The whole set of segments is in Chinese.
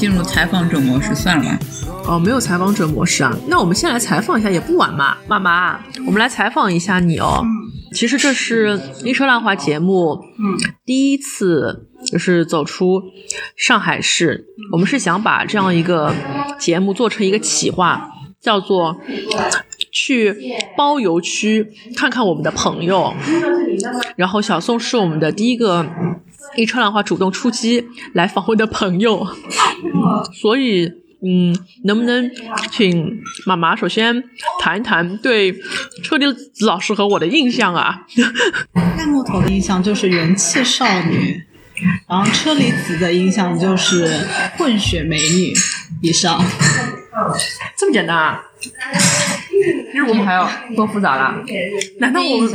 进入采访者模式算了吧。哦，没有采访者模式啊，那我们先来采访一下也不晚嘛。妈妈，我们来采访一下你哦。其实这是《一车浪花》节目，嗯，第一次就是走出上海市。我们是想把这样一个节目做成一个企划，叫做去包邮区看看我们的朋友。然后小宋是我们的第一个一车浪花主动出击来访问的朋友，所以。嗯，能不能请妈妈首先谈一谈对车厘子老师和我的印象啊？大木头的印象就是元气少女，然后车厘子的印象就是混血美女以上。这么简单啊？其实我们还要多复杂了？难道我们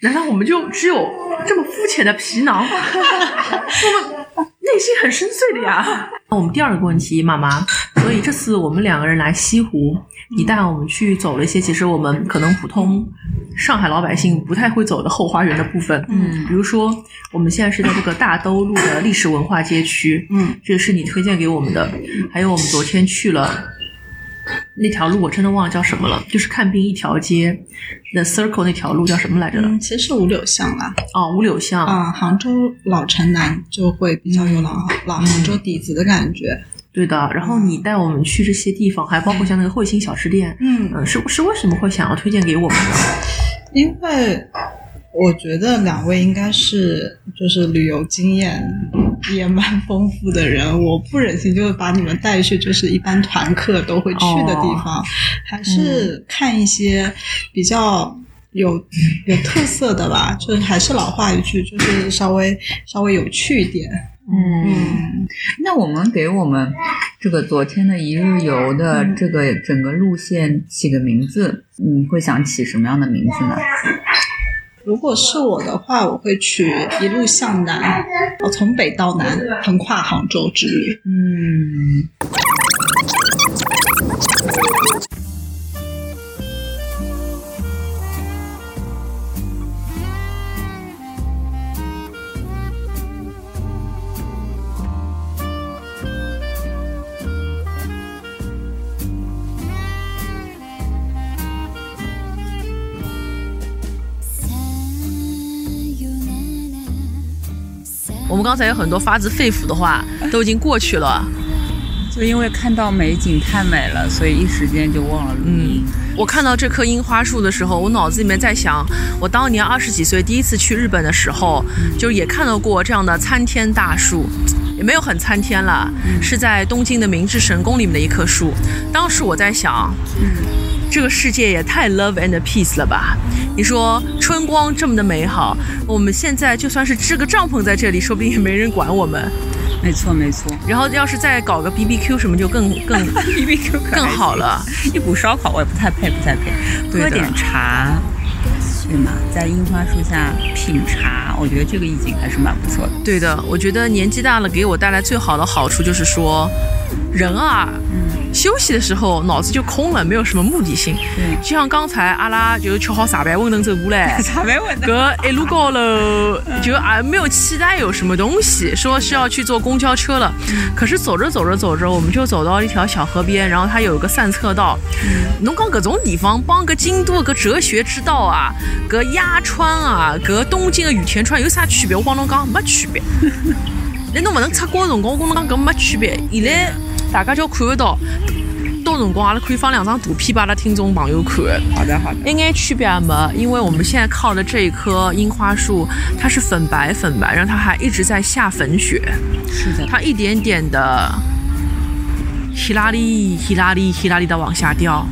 难道我们就只有这么肤浅的皮囊？我们。内心很深邃的呀。那我们第二个问题，妈妈，所以这次我们两个人来西湖，你带我们去走了一些，其实我们可能普通上海老百姓不太会走的后花园的部分。嗯，比如说我们现在是在这个大兜路的历史文化街区。嗯，这个是你推荐给我们的。还有我们昨天去了。那条路我真的忘了叫什么了，就是看病一条街，The Circle 那条路叫什么来着？嗯，其实是五柳巷啦。哦，五柳巷。啊，杭州老城南就会比较有老老杭州底子的感觉。对的。然后你带我们去这些地方，还包括像那个汇星小吃店。嗯嗯，是是为什么会想要推荐给我们呢？因为我觉得两位应该是就是旅游经验。也蛮丰富的人，我不忍心就把你们带去，就是一般团客都会去的地方，还是看一些比较有有特色的吧。就是还是老话一句，就是稍微稍微有趣一点。嗯，那我们给我们这个昨天的一日游的这个整个路线起个名字，你会想起什么样的名字呢？如果是我的话，我会去一路向南，我从北到南横跨杭州之旅。嗯。刚才有很多发自肺腑的话都已经过去了，就因为看到美景太美了，所以一时间就忘了录音。我看到这棵樱花树的时候，我脑子里面在想，我当年二十几岁第一次去日本的时候，就也看到过这样的参天大树，也没有很参天了，是在东京的明治神宫里面的一棵树。当时我在想。这个世界也太 love and peace 了吧？你说春光这么的美好，我们现在就算是支个帐篷在这里，说不定也没人管我们。没错没错。然后要是再搞个 B B Q 什么，就更更 B B Q 更好了。一股烧烤我也不太配，不太配。喝点茶，对吗？在樱花树下品茶，我觉得这个意境还是蛮不错的。对的，我觉得年纪大了给我带来最好的好处就是说，人啊。休息的时候脑子就空了，没有什么目的性。嗯，就像刚才阿拉就吃好茶饭馄饨走过来，茶饭馄饨，哥一路高楼，就啊没有期待有什么东西，说是要去坐公交车了。可是走着走着走着，我们就走到一条小河边，然后它有一个散策道。侬讲搿种地方帮个京都个哲学之道啊，个鸭川啊，搿东京的羽田川有啥区别？我帮侬讲没区别。那侬勿能出国辰光，我跟侬讲搿没区别。现在。大家就看得到，到辰光阿拉可以放两张图片，把阿拉听众朋友看。好的，好的。一眼区别也没，因为我们现在靠的这一棵樱花树，它是粉白粉白，然后它还一直在下粉雪。是的。它一点点的，希拉里，希拉里，希拉里的往下掉。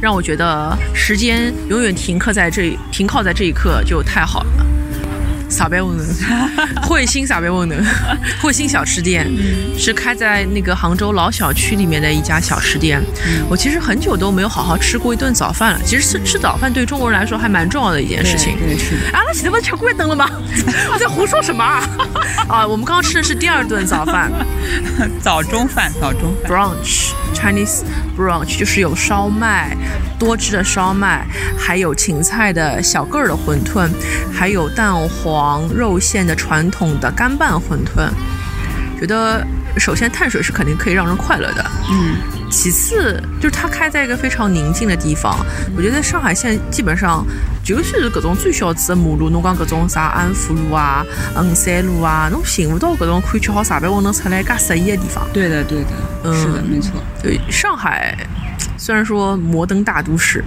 让我觉得时间永远停刻在这，停靠在这一刻就太好了。撒贝温能，汇星撒贝温能，汇星小吃店是开在那个杭州老小区里面的一家小吃店。我其实很久都没有好好吃过一顿早饭了。其实吃吃早饭对中国人来说还蛮重要的一件事情。对，是的。啊，那现在不是吃过灯了吗？我在胡说什么啊？啊，我们刚刚吃的是第二顿早饭，早中饭，早中饭，brunch Chinese brunch 就是有烧麦，多汁的烧麦，还有芹菜的小个儿的馄饨，还有蛋黄。肉馅的传统的干拌馄饨，觉得首先碳水是肯定可以让人快乐的，嗯，其次就是它开在一个非常宁静的地方。我觉得上海现在基本上就是搿种最小资的马路，侬讲搿种啥安福路啊、衡山路啊，侬寻不到搿种可以吃好茶饭温能出来介适意的地方。对的，对的，嗯是的，没错。对，上海虽然说摩登大都市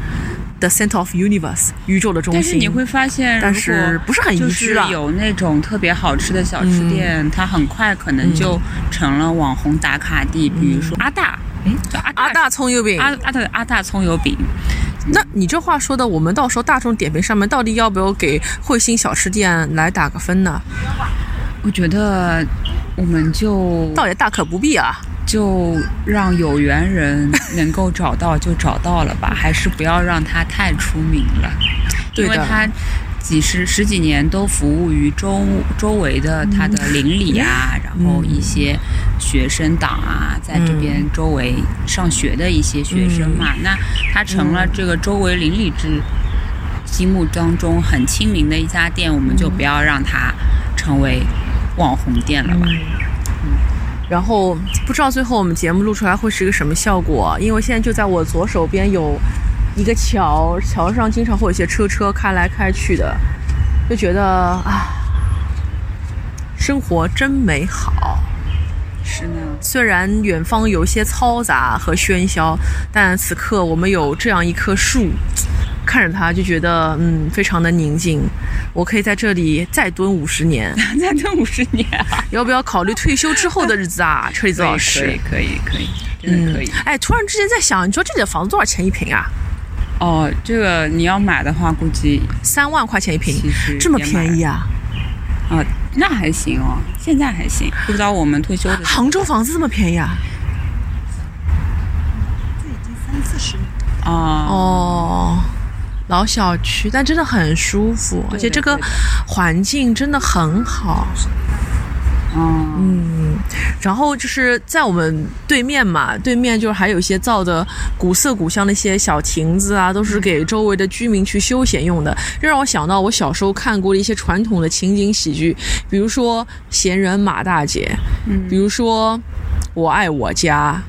，the center of universe，宇宙的中心，但是你会发现，但是不是很宜就是居啊？有那种特别好吃的小吃店，它很快可能就成了网红打卡地，比如说阿大，哎，叫阿阿大葱油饼，阿阿大阿大葱油饼，那你这话说的，我们到时候大众点评上面到底要不要给慧心小吃店来打个分呢？我觉得我们就倒也大可不必啊。就让有缘人能够找到就找到了吧，还是不要让他太出名了，对因为他几十十几年都服务于周周围的他的邻里啊，然后一些学生党啊，在这边周围上学的一些学生嘛，那他成了这个周围邻里之心目当中很亲民的一家店，我们就不要让他成为网红店了吧。然后不知道最后我们节目录出来会是一个什么效果，因为现在就在我左手边有一个桥，桥上经常会有一些车车开来开去的，就觉得啊，生活真美好。是呢，虽然远方有一些嘈杂和喧嚣，但此刻我们有这样一棵树，看着它就觉得嗯非常的宁静。我可以在这里再蹲五十年，再蹲五十年啊！要不要考虑退休之后的日子啊？车厘子老可师以，，可以，可以，真的可以。哎，突然之间在想，你说这里的房子多少钱一平啊？哦，这个你要买的话，估计三万块钱一平，这么便宜啊？啊、那还行哦，现在还行。不知道我们退休的杭州房子这么便宜啊？这已经三四十年。哦哦，老小区，但真的很舒服，而且这个环境真的很好。哦，嗯，然后就是在我们对面嘛，对面就是还有一些造的古色古香的一些小亭子啊，都是给周围的居民去休闲用的。这让我想到我小时候看过的一些传统的情景喜剧，比如说《闲人马大姐》，嗯。比如说《我爱我家》，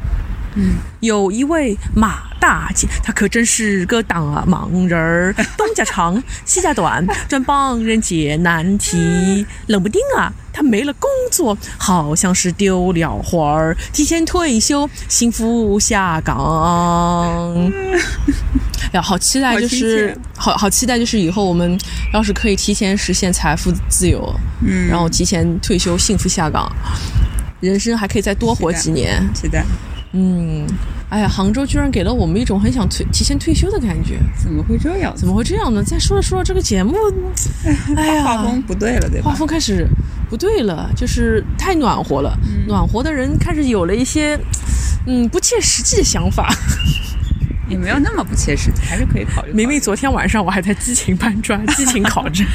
嗯，有一位马大姐，她可真是个大忙人儿，东家长，西家短，专帮人解难题。冷不丁啊，她没了工作，好像是丢了魂儿，提前退休，幸福下岗。呀，好期待，就是切好好期待，就是以后我们要是可以提前实现财富自由，嗯，然后提前退休，幸福下岗，人生还可以再多活几年。期待，嗯，哎呀，杭州居然给了我们一种很想退提前退休的感觉，怎么会这样？怎么会这样呢？再说着说着，这个节目，哎呀，画风不对了，对画？风开始不对了，就是太暖和了，暖和的人开始有了一些嗯不切实际的想法。也没有那么不切实际，还是可以考虑。明明昨天晚上我还在激情搬砖、激情考证，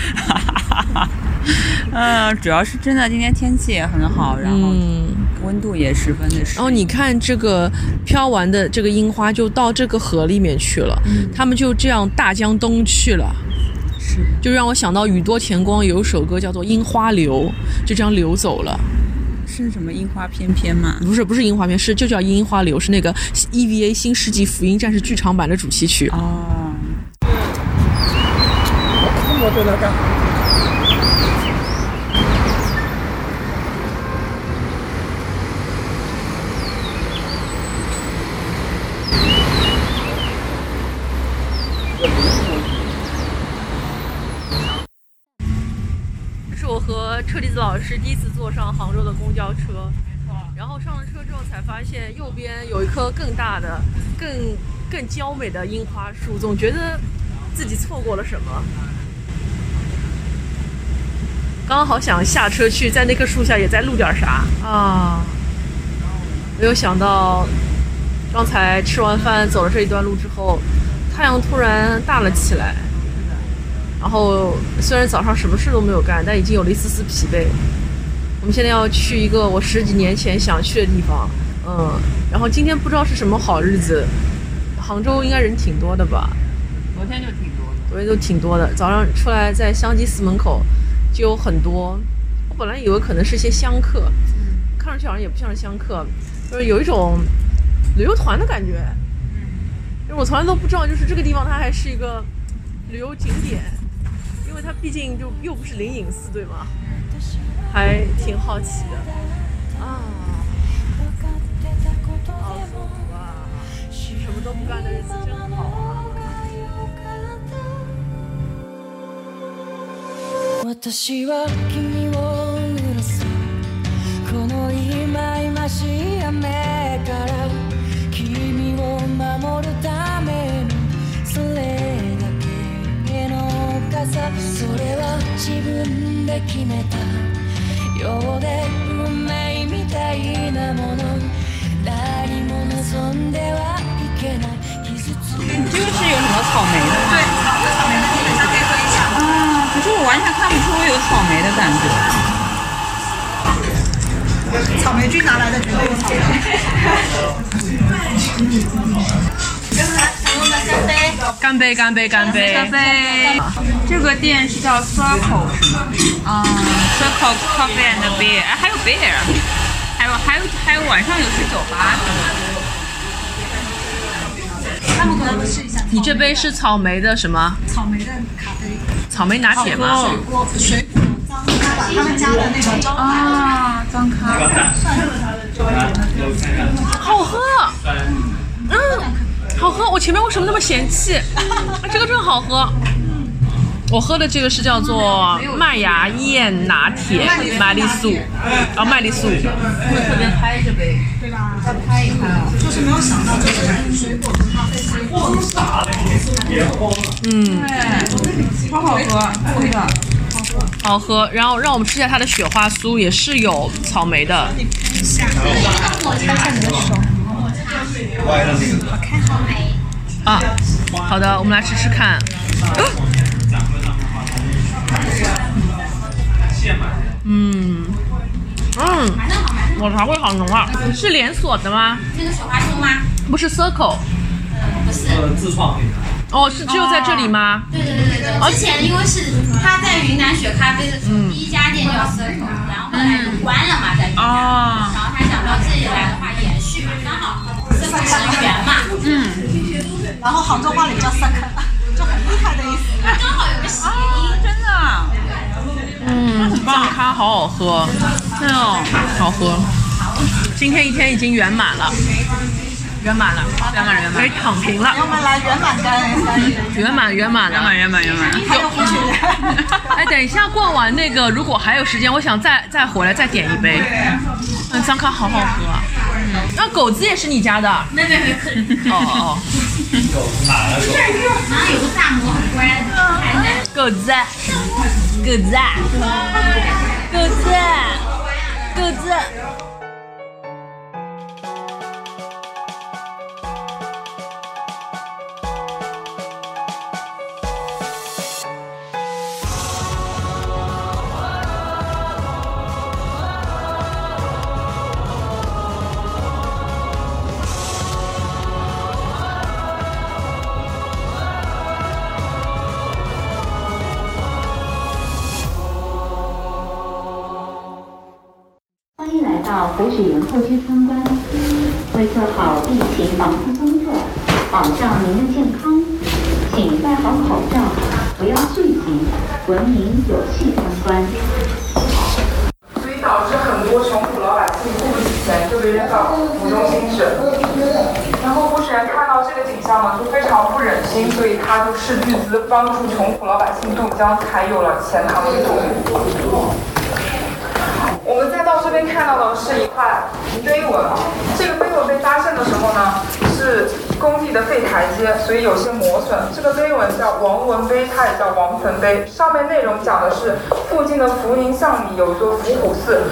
嗯，主要是真的今天天气也很好，然后嗯。温度也十分的。然后你看这个飘完的这个樱花就到这个河里面去了，他们就这样大江东去了。是的就让我想到宇多田光有一首歌叫做《樱花流》，就这样流走了。是什么樱花翩翩吗？不是不是樱花片，是就叫樱花流，是那个 EVA 新世纪福音战士剧场版的主题曲。哦，这是我和车厘子老师第一次坐上杭州的公交车，没错然后上了车之后才发现右边有一棵更大的、更更娇美的樱花树，总觉得自己错过了什么。刚刚好想下车去，在那棵树下也再录点啥啊，没有想到刚才吃完饭走了这一段路之后，太阳突然大了起来。然后虽然早上什么事都没有干，但已经有了一丝丝疲惫。我们现在要去一个我十几年前想去的地方，嗯，然后今天不知道是什么好日子，杭州应该人挺多的吧？昨天就挺多的。昨天都挺多的，早上出来在香积寺门口就有很多。我本来以为可能是些香客，看上去好像也不像是香客，就是有一种旅游团的感觉。因为我从来都不知道，就是这个地方它还是一个旅游景点，因为它毕竟就又不是灵隐寺，对吗？还挺好奇的啊。好舒服啊！什么都不干的日子真好啊！私は君自分で決めたようで運命みたいなもの何も望んではいけない傷つく这个是有什么草莓的吗？对，草莓的基本上可以喝一下。啊，可是我完全看不出有草莓的感觉。草莓君拿来的绝对有草莓。干杯！干杯！干杯！干杯，这个店是叫 Circle 是吗？啊、c i r c l e Coffee and Beer，哎，还有 beer，还有还有还有晚上有去酒吧是吗？他们可能试一下你这杯是草莓的什么？草莓的咖啡，草莓拿铁吗？水果水果脏咖，他们家的那个招牌。啊，脏咖，好喝，嗯，好喝。我前面为什么那么嫌弃？啊这个真好喝。我喝的这个是叫做麦芽燕拿铁麦丽素，啊，麦丽素。特别拍这杯，对吧？再拍一拍啊！就是没有想到这个水果跟咖啡是混合。嗯，超好喝，真的。好喝。然后让我们吃一下它的雪花酥，也是有草莓的。啊，好的，我们来吃吃看。嗯，嗯，抹茶味好浓啊！是连锁的吗？那个雪花酥吗？不是 Circle。不是，自创品牌。哦，是只有在这里吗？对对对对对。之前因为是他在云南雪咖啡的时候，第一家店叫 Circle，然后后来就关了嘛，在云南。哦然后他想到这里来的话延续嘛，刚好成员嘛，然后杭州话里叫三坑，就很厉害的意思。刚好有个谐啊音。，真的，嗯，棒咖好好喝，对哦，好喝。今天一天已经圆满了，圆满了，圆满了，圆满可以，躺平了我，们来圆满干圆满圆满了。圆满，圆满，圆满。哎，等一下逛完那个，如果还有时间，我想再再回来再点一杯。嗯，张咖好好喝啊。那狗子也是你家的？哦没没没，哦哪来的狗？然后有个大魔很乖的，太难。哦，狗子，狗子，狗子，狗子。这个景象呢，就非常不忍心，所以他就斥巨资帮助穷苦老百姓渡江，才有了钱塘一途。我们再到这边看到的是一块碑文啊，这个碑文被发现的时候呢，是工地的废台阶，所以有些磨损。这个碑文叫王文碑，它也叫王坟碑，上面内容讲的是附近的福宁巷里有一座伏虎寺，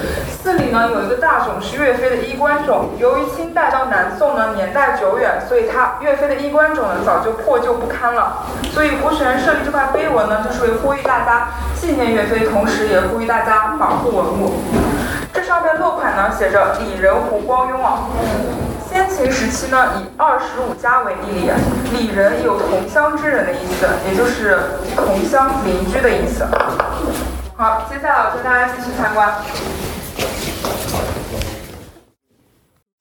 寺里呢有一个大冢是岳飞的衣冠冢，由于清代到南宋呢年代久远，所以它岳飞的衣冠冢呢早就破旧不堪了，所以胡雪岩设立这块碑文呢，就是为呼吁大家纪念岳飞，同时也呼吁大家保护文物。这上面落款呢写着李仁胡光庸啊。先秦时期呢，以二十五家为一里，里人有同乡之人的意思，也就是同乡邻居的意思。好，接下来我跟大家继续参观。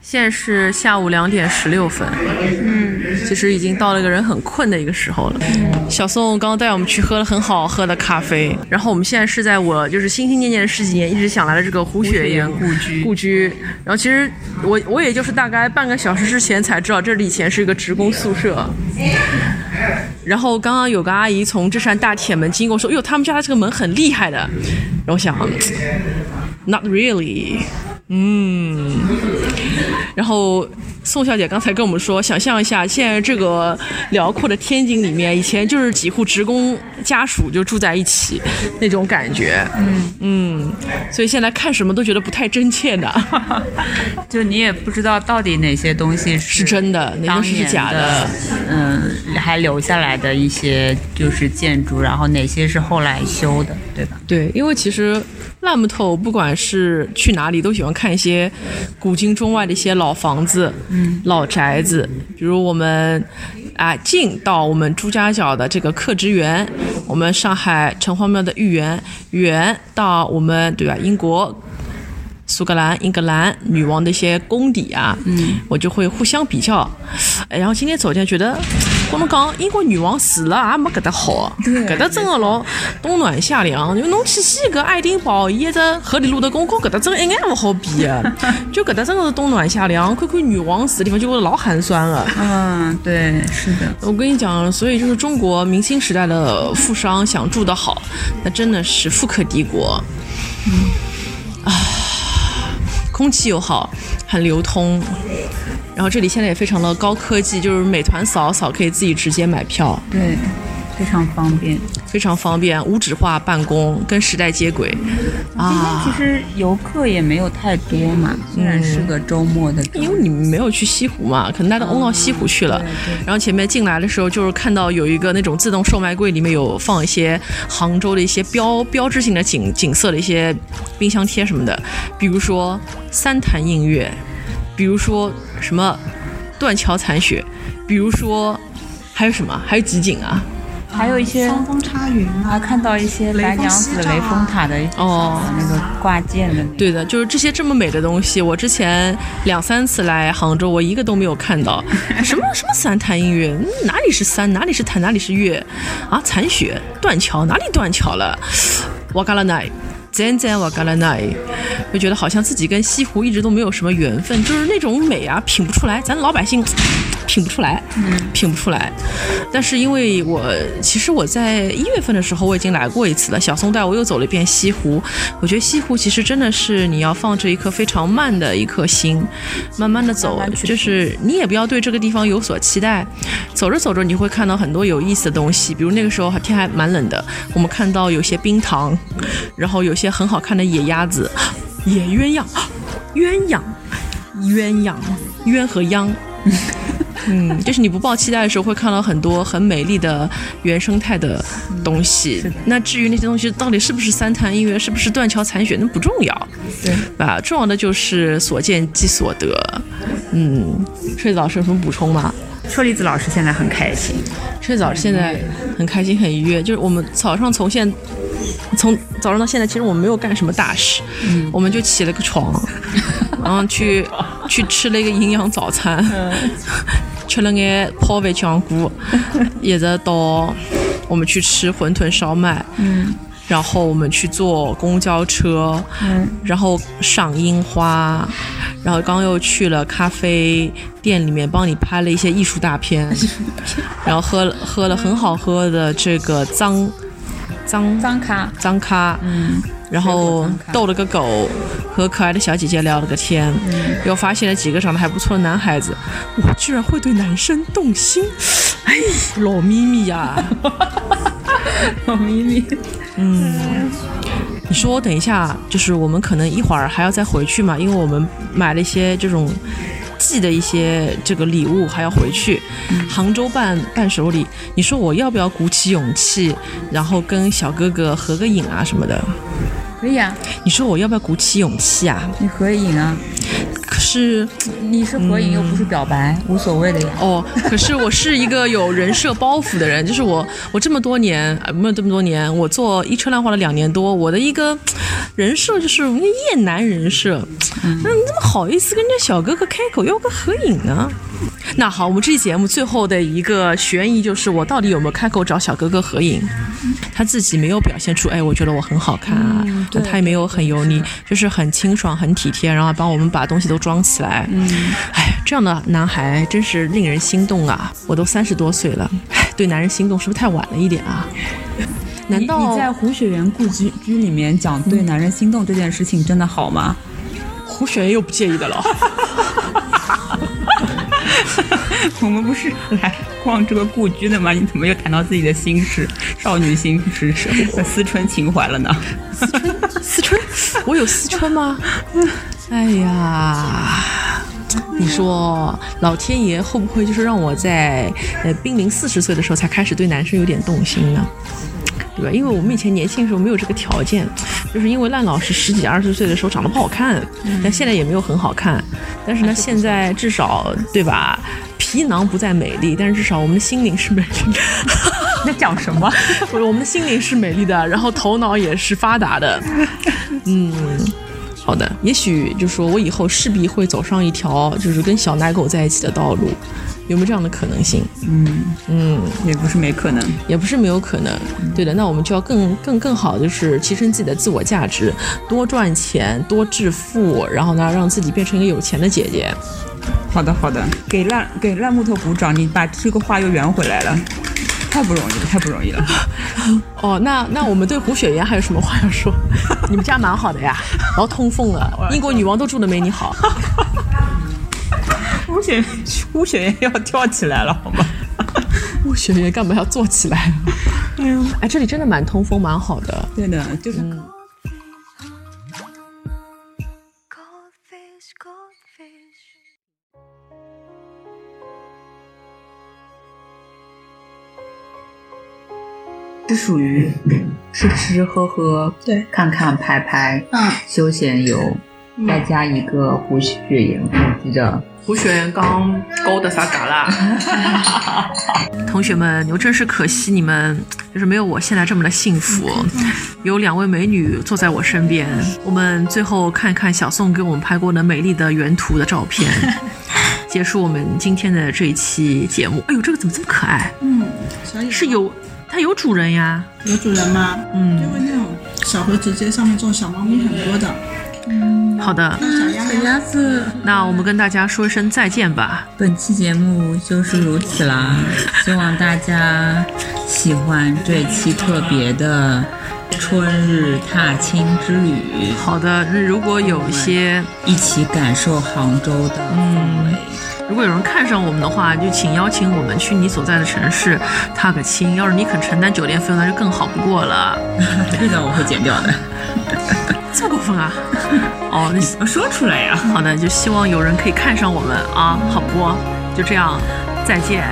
现在是下午两点十六分，嗯，其实已经到了一个人很困的一个时候了。小宋刚刚带我们去喝了很好喝的咖啡，然后我们现在是在我就是心心念念的十几年一直想来的这个胡雪岩故居故居。然后其实我我也就是大概半个小时之前才知道这里以前是一个职工宿舍。然后刚刚有个阿姨从这扇大铁门经过，说：“哟，他们家的这个门很厉害的。”然后我想，Not really。嗯，然后宋小姐刚才跟我们说，想象一下，现在这个辽阔的天津里面，以前就是几户职工家属就住在一起那种感觉。嗯嗯，所以现在看什么都觉得不太真切的，就你也不知道到底哪些东西是真的，哪些是假的，嗯，还留下来的一些就是建筑，然后哪些是后来修的，对吧？对，因为其实烂木头不管是去哪里，都喜欢看一些古今中外的一些老房子、嗯、老宅子，比如我们啊进到我们朱家角的这个客职园，我们上海城隍庙的御园，远到我们对吧英国。苏格兰、英格兰女王的一些宫邸啊，嗯，我就会互相比较。哎然后今天走进来觉得，我们讲英国女王死了也没搿搭好，搿搭真的老冬暖夏凉。就侬去西搿爱丁堡，伊一只荷里路德宫，跟搿搭真一眼勿好比的。就搿搭真的是冬暖夏凉，看看女王死的地方就会老寒酸了。嗯，对，是的，我跟你讲，所以就是中国明清时代的富商想住得好，那真的是富可敌国。嗯啊，空气又好，很流通。然后这里现在也非常的高科技，就是美团扫扫可以自己直接买票，对，非常方便。非常方便，无纸化办公，跟时代接轨。今啊天其实游客也没有太多嘛，虽然是个周末的因为你们没有去西湖嘛，可能大家都欧到西湖去了。然后前面进来的时候，就是看到有一个那种自动售卖柜，里面有放一些杭州的一些标标志性的景景色的一些冰箱贴什么的，比如说三潭映月，比如说什么断桥残雪，比如说还有什么？还有集锦啊？还有一些双峰插云啊，还看到一些白娘子雷峰塔的哦那个挂件的那个，对的，就是这些这么美的东西，我之前两三次来杭州，我一个都没有看到。什么什么三潭映月，嗯哪里是三，哪里是潭，哪里是月啊？残雪断桥，哪里断桥了？瓦嘎拉奈。真真瓦嘎拉奈，就觉得好像自己跟西湖一直都没有什么缘分，就是那种美啊，品不出来，咱老百姓品不出来，嗯品不出来。但是因为我其实我在一月份的时候我已经来过一次了，小松带我又走了一遍西湖。我觉得西湖其实真的是你要放着一颗非常慢的一颗心，慢慢的走，就是你也不要对这个地方有所期待。走着走着，你会看到很多有意思的东西，比如那个时候天还蛮冷的，我们看到有些冰糖，然后有些很好看的野鸭子、野鸳鸯、鸳鸯、鸳鸯、鸳和鸯。嗯，就是你不抱期待的时候，会看到很多很美丽的原生态的东西。那至于那些东西到底是不是三潭映月，是不是断桥残雪，那不重要，对吧？重要的就是所见即所得。嗯，睡子老师有什么补充吗？车厘子老师现在很开心，睡子老师现在很开心很愉悦，就是我们早上从现从早上到现在，其实我们没有干什么大事，我们就起了个床，然后去去吃了一个营养早餐，吃了眼泡饭酱骨，一直到我们去吃馄饨烧麦，嗯然后我们去坐公交车，嗯然后赏樱花，然后刚又去了咖啡店里面帮你拍了一些艺术大片，然后喝了喝了很好喝的这个脏脏张卡，脏咖，嗯，然后逗了个狗，和可爱的小姐姐聊了个天，又发现了几个长得还不错的男孩子，我居然会对男生动心，哎，老咪咪呀、老咪咪，嗯你说等一下，就是我们可能一会儿还要再回去嘛，因为我们买了一些这种寄的一些这个礼物，还要回去。杭州办伴手礼，你说我要不要鼓起勇气，然后跟小哥哥合个影啊什么的？可以啊，你说我要不要鼓起勇气啊？你合影啊，可是你是合影又不是表白，无所谓的呀。哦，可是我是一个有人设包袱的人，就是我，我这么多年，呃没有这么多年，我做一车烂花了两年多，我的一个人设就是一个厌男人设。那你怎么好意思跟这小哥哥开口要个合影呢？那好，我们这期节目最后的一个悬疑就是我到底有没有开口找小哥哥合影？他自己没有表现出，哎，我觉得我很好看啊，那他也没有很油腻，就是很清爽、很体贴，然后帮我们把东西都装起来。嗯，哎，这样的男孩真是令人心动啊！我都三十多岁了，哎，对男人心动是不是太晚了一点啊？难道你在胡雪岩故居居里面讲对男人心动这件事情真的好吗？胡雪岩又不介意的了？我们不是来逛这个故居的吗？你怎么又谈到自己的心事、少女心事、思春情怀了呢？思春，思春我有思春吗？哎呀，你说老天爷会不会就是让我在呃濒临四十岁的时候才开始对男生有点动心呢？对吧？因为我们以前年轻的时候没有这个条件，就是因为烂老师十几二十岁的时候长得不好看，但现在也没有很好看。但是呢，现在至少对吧？皮囊不再美丽，但是至少我们的心灵是美丽的。在讲什么？我们的心灵是美丽的，然后头脑也是发达的。嗯，好的，也许就说我以后势必会走上一条就是跟小奶狗在一起的道路，有没有这样的可能性？嗯，嗯，也不是没可能。也不是没有可能。对的，那我们就要更更更好，就是提升自己的自我价值，多赚钱，多致富，然后呢，让自己变成一个有钱的姐姐。好的，好的，给烂给烂木头鼓掌，你把这个话又圆回来了，太不容易了，太不容易了。哦，那那我们对胡雪岩还有什么话要说？你们家蛮好的呀，然后通风了，英国女王都住的没你好。胡雪胡雪岩要跳起来了，好吗？胡雪岩干嘛要坐起来？哎呦，哎，这里真的蛮通风，蛮好的。对的，就是。是属于吃吃喝喝，对看看拍拍，嗯，休闲游，再加一个胡雪岩故居的，胡雪岩刚勾的啥嘎啦？同学们，牛真是可惜你们就是没有我现在这么的幸福，有两位美女坐在我身边。我们最后看一看小宋给我们拍过的美丽的原图的照片，结束我们今天的这一期节目。哎呦，这个怎么这么可爱？嗯，小是有它有主人呀。有主人吗？嗯因为那种小河直接上面这种小猫咪很多的，嗯好的，小鸭鸭子，那我们跟大家说一声再见吧。本期节目就是如此啦，希望大家喜欢这期特别的春日踏青之旅，好的，那如果有一些一起感受杭州的氛围。如果有人看上我们的话，就请邀请我们去你所在的城市踏个青。要是你肯承担酒店费用，那就更好不过了。这个我会剪掉的，这么过分啊？哦，那说出来呀。好的，就希望有人可以看上我们啊，好不？就这样，再见。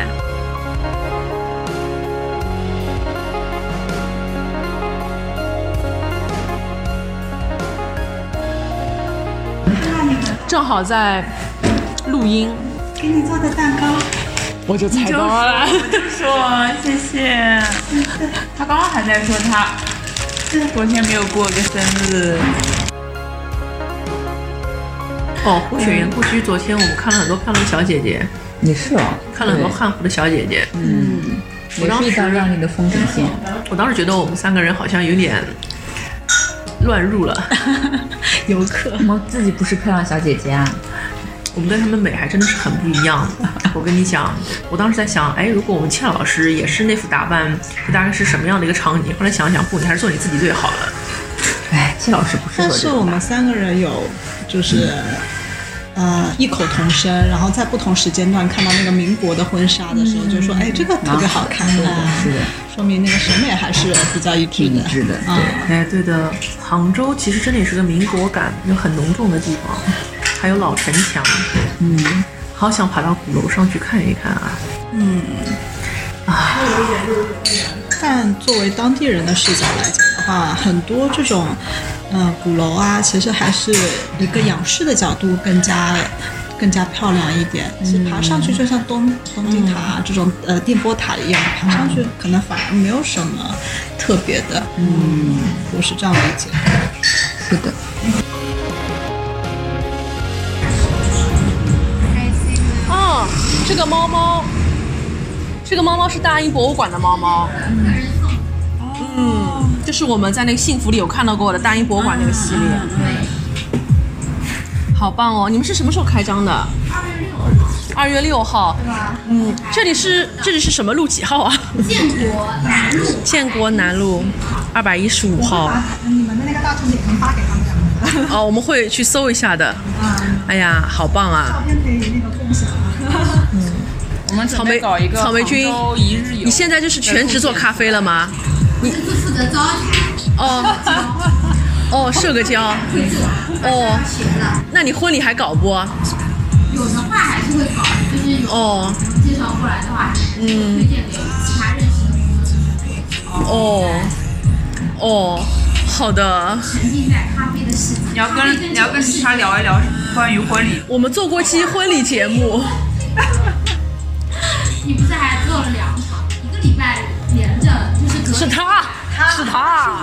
正好在录音，给你做的蛋糕，我就猜到了。说谢谢。他刚刚还在说他昨天没有过个生日。哦，胡雪岩故居，昨天我们看了很多漂亮的小姐姐，也是哦，看了很多汉服的小姐姐。嗯，也是一道亮丽的风景线。我当时觉得我们三个人好像有点乱入了，游客，我们自己不是漂亮小姐姐啊。我们跟他们美还真的是很不一样。我跟你讲，我当时在想，哎，如果我们倩老师也是那副打扮，这大概是什么样的一个场景？后来想想，不，你还是做你自己最好了。哎，戚老师不适但是我们三个人有就是。呃，异口同声，然后在不同时间段看到那个民国的婚纱的时候，就说：“哎，这个特别好看。”是的啊是的，说明那个审美还是比较一致的。一致的对，哎，对的，杭州其实真的也是个民国感就很浓重的地方，还有老城墙，嗯，好想爬到鼓楼上去看一看啊！嗯，啊但作为当地人的视角来讲的话，很多这种呃鼓楼啊，其实还是一个仰视的角度更加更加漂亮一点。其实爬上去就像东东京塔、啊、这种呃电波塔一样，爬上去可能反而没有什么特别的。嗯，我是这样理解。是的。个猫猫，这个猫猫是大英博物馆的猫猫。嗯，就是我们在那个幸福里有看到过的大英博物馆那个系列。好棒哦！你们是什么时候开张的？二月六号。嗯，这里是这里是什么路几号啊？建国南路。建国南路二百一十五号。你们的那个大众点评发给他们两个。哦，我们会去搜一下的。哎呀，好棒啊！照片可以那个共享。我们草莓搞一个草莓君一日游。你现在就是全职做咖啡了吗？我是负责招财。哦。哦，社个交。哦。那你婚礼还搞不？有的话还是会搞，就是有哦介绍过来的话，嗯推荐给其他认识的朋友们。哦。哦，好的。沉浸在咖啡的世界。你要跟你要跟他聊一聊关于婚礼。我们做过期婚礼节目。你不是还做了两场，一个礼拜连着，就是隔是他，是他。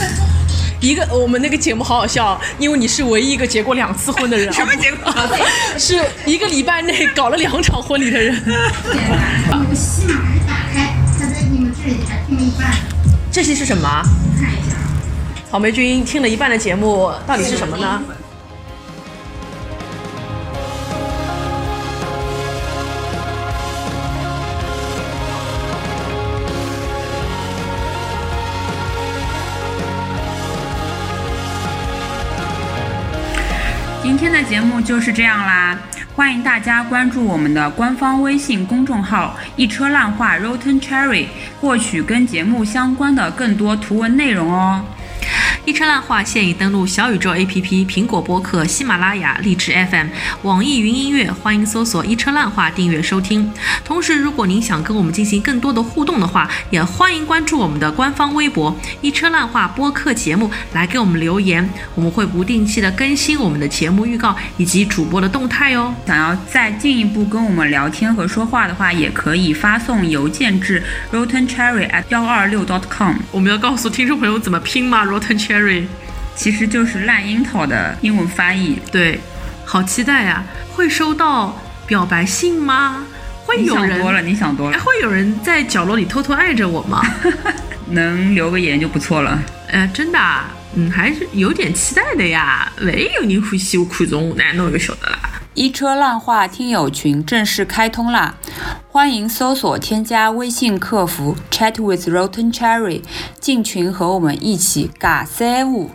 一个我们那个节目好好笑，因为你是唯一一个结过两次婚的人。什么结果？是一个礼拜内搞了两场婚礼的人。那个喜马一打开，他在你们这里还听了一半。这期是什么？看一下。草莓君听了一半的节目，到底是什么呢？节目就是这样啦，欢迎大家关注我们的官方微信公众号“一车烂话 Rotten Cherry”，获取跟节目相关的更多图文内容哦。一车烂话现已登录小宇宙 APP、苹果播客、喜马拉雅、荔枝 FM、网易云音乐，欢迎搜索“一车烂话”订阅收听。同时，如果您想跟我们进行更多的互动的话，也欢迎关注我们的官方微博“一车烂话”播客节目，来给我们留言。我们会不定期的更新我们的节目预告以及主播的动态哦。想要再进一步跟我们聊天和说话的话，也可以发送邮件至 rotten cherry at 幺二六 dot com。我们要告诉听众朋友怎么拼吗？Rotten Cherry，其实就是烂樱桃的英文翻译。对，好期待呀、会收到表白信吗？会有人想多了，你想多哎，了，会有人在角落里偷偷爱着我吗？能留个言就不错了。呃，真的啊，嗯，还是有点期待的呀。万一有人欢喜我看中我，那侬就晓得啦。一车烂话听友群正式开通啦！欢迎搜索添加微信客服 Chat with Rotten Cherry 进群和我们一起尬三五。